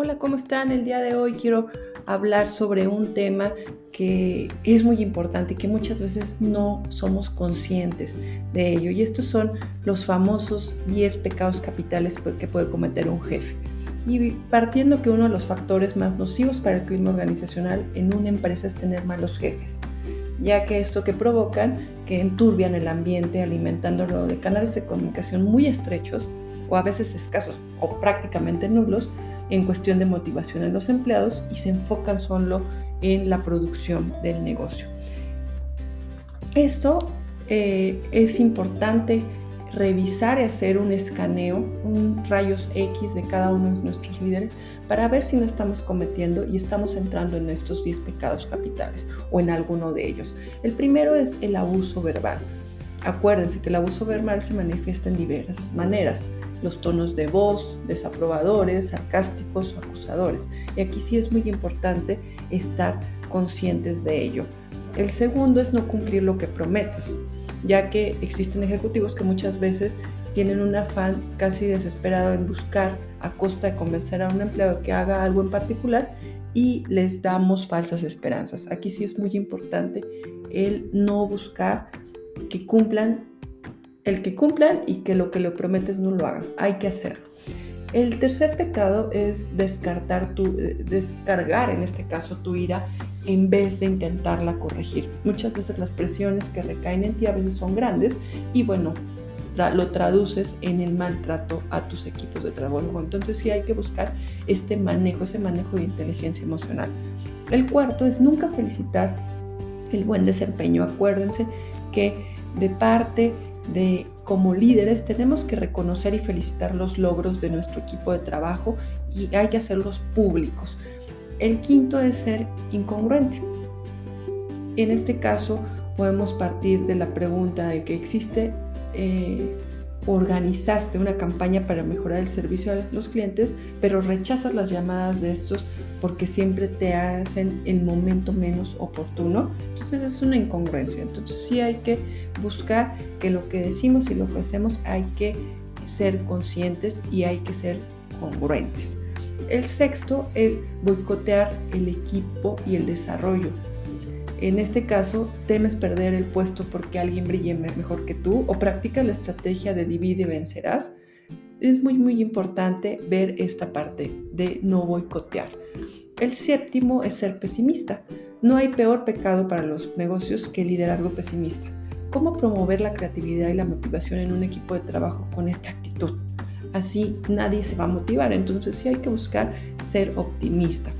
Hola, ¿cómo están? El día de hoy quiero hablar sobre un tema que es muy importante y que muchas veces no somos conscientes de ello. Y estos son los famosos 10 pecados capitales que puede cometer un jefe. Y partiendo que uno de los factores más nocivos para el clima organizacional en una empresa es tener malos jefes ya que esto que provocan que enturbian el ambiente alimentándolo de canales de comunicación muy estrechos o a veces escasos o prácticamente nulos en cuestión de motivación en los empleados y se enfocan solo en la producción del negocio. Esto eh, es importante revisar y hacer un escaneo, un rayos X de cada uno de nuestros líderes para ver si no estamos cometiendo y estamos entrando en estos 10 pecados capitales o en alguno de ellos. El primero es el abuso verbal. Acuérdense que el abuso verbal se manifiesta en diversas maneras los tonos de voz, desaprobadores, sarcásticos o acusadores. Y aquí sí es muy importante estar conscientes de ello. El segundo es no cumplir lo que prometes, ya que existen ejecutivos que muchas veces tienen un afán casi desesperado en buscar a costa de convencer a un empleado que haga algo en particular y les damos falsas esperanzas. Aquí sí es muy importante el no buscar que cumplan el que cumplan y que lo que le prometes no lo hagan. Hay que hacerlo. El tercer pecado es descartar tu, descargar en este caso tu ira en vez de intentarla corregir. Muchas veces las presiones que recaen en ti a veces son grandes y bueno, lo traduces en el maltrato a tus equipos de trabajo. Entonces sí hay que buscar este manejo, ese manejo de inteligencia emocional. El cuarto es nunca felicitar el buen desempeño. Acuérdense que de parte de como líderes tenemos que reconocer y felicitar los logros de nuestro equipo de trabajo y hay que hacerlos públicos. El quinto es ser incongruente. En este caso podemos partir de la pregunta de que existe, eh, organizaste una campaña para mejorar el servicio a los clientes, pero rechazas las llamadas de estos porque siempre te hacen el momento menos oportuno. Entonces es una incongruencia. Entonces sí hay que buscar que lo que decimos y lo que hacemos hay que ser conscientes y hay que ser congruentes. El sexto es boicotear el equipo y el desarrollo. En este caso, temes perder el puesto porque alguien brille mejor que tú o practicas la estrategia de divide y vencerás. Es muy muy importante ver esta parte de no boicotear. El séptimo es ser pesimista. No hay peor pecado para los negocios que el liderazgo pesimista. ¿Cómo promover la creatividad y la motivación en un equipo de trabajo con esta actitud? Así nadie se va a motivar, entonces sí hay que buscar ser optimista.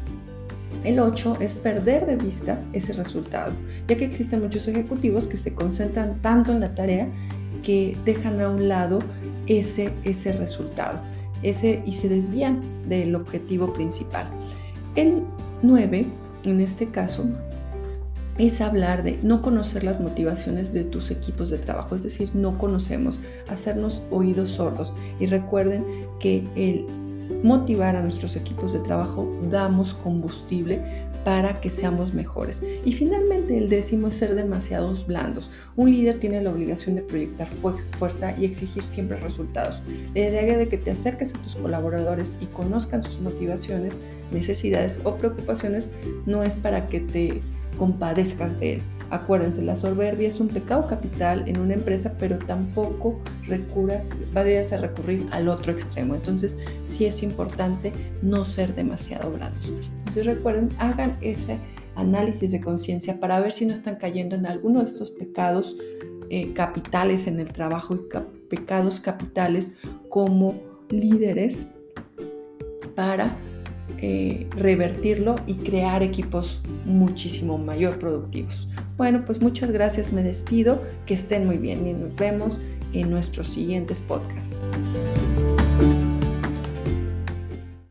El 8 es perder de vista ese resultado, ya que existen muchos ejecutivos que se concentran tanto en la tarea que dejan a un lado ese, ese resultado ese, y se desvían del objetivo principal. El 9, en este caso, es hablar de no conocer las motivaciones de tus equipos de trabajo, es decir, no conocemos, hacernos oídos sordos. Y recuerden que el motivar a nuestros equipos de trabajo damos combustible para que seamos mejores. Y finalmente el décimo es ser demasiados blandos. Un líder tiene la obligación de proyectar fuerza y exigir siempre resultados. La idea de que te acerques a tus colaboradores y conozcan sus motivaciones, necesidades o preocupaciones no es para que te compadezcas de él. Acuérdense, la soberbia es un pecado capital en una empresa, pero tampoco recura, vayas a recurrir al otro extremo. Entonces, sí es importante no ser demasiado blandos. Entonces, recuerden, hagan ese análisis de conciencia para ver si no están cayendo en alguno de estos pecados eh, capitales en el trabajo y pecados capitales como líderes para eh, revertirlo y crear equipos muchísimo mayor productivos. Bueno, pues muchas gracias, me despido, que estén muy bien y nos vemos en nuestros siguientes podcasts.